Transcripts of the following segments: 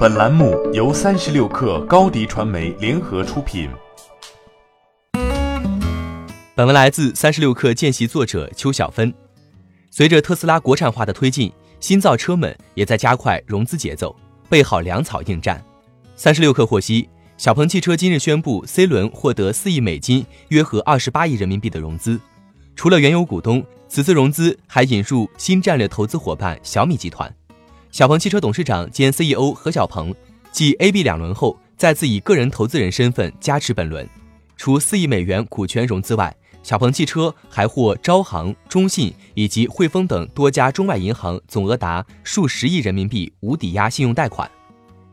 本栏目由三十六氪高低传媒联合出品。本文来自三十六氪见习作者邱小芬。随着特斯拉国产化的推进，新造车们也在加快融资节奏，备好粮草应战。三十六氪获悉，小鹏汽车今日宣布 C 轮获得四亿美金，约合二十八亿人民币的融资。除了原有股东，此次融资还引入新战略投资伙伴小米集团。小鹏汽车董事长兼 CEO 何小鹏继 A、B 两轮后，再次以个人投资人身份加持本轮。除四亿美元股权融资外，小鹏汽车还获招行、中信以及汇丰等多家中外银行总额达数十亿人民币无抵押信用贷款。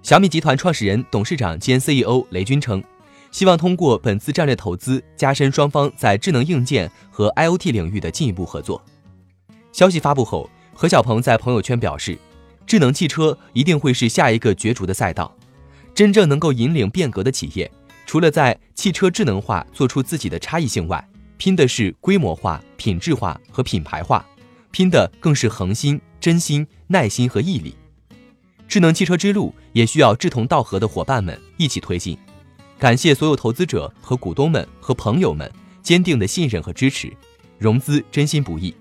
小米集团创始人、董事长兼 CEO 雷军称，希望通过本次战略投资，加深双方在智能硬件和 IoT 领域的进一步合作。消息发布后，何小鹏在朋友圈表示。智能汽车一定会是下一个角逐的赛道，真正能够引领变革的企业，除了在汽车智能化做出自己的差异性外，拼的是规模化、品质化和品牌化，拼的更是恒心、真心、耐心和毅力。智能汽车之路也需要志同道合的伙伴们一起推进。感谢所有投资者和股东们和朋友们坚定的信任和支持。融资真心不易，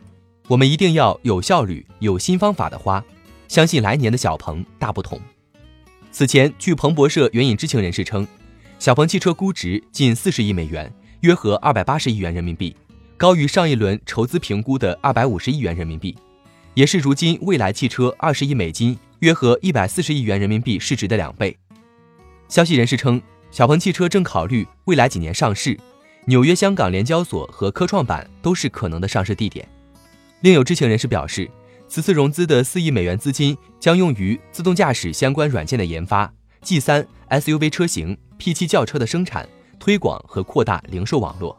我们一定要有效率、有新方法的花。相信来年的小鹏大不同。此前，据彭博社援引知情人士称，小鹏汽车估值近四十亿美元，约合二百八十亿元人民币，高于上一轮筹资评估的二百五十亿元人民币，也是如今蔚来汽车二十亿美金，约合一百四十亿元人民币市值的两倍。消息人士称，小鹏汽车正考虑未来几年上市，纽约、香港联交所和科创板都是可能的上市地点。另有知情人士表示。此次融资的四亿美元资金将用于自动驾驶相关软件的研发、G 三 SUV 车型、P 七轿车的生产、推广和扩大零售网络。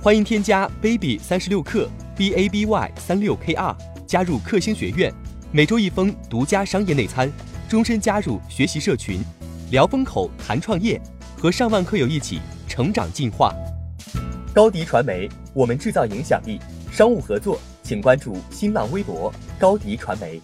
欢迎添加 baby 三十六克 b a b y 三六 k r 加入克星学院，每周一封独家商业内参，终身加入学习社群，聊风口谈创业，和上万课友一起成长进化。高迪传媒，我们制造影响力。商务合作，请关注新浪微博高迪传媒。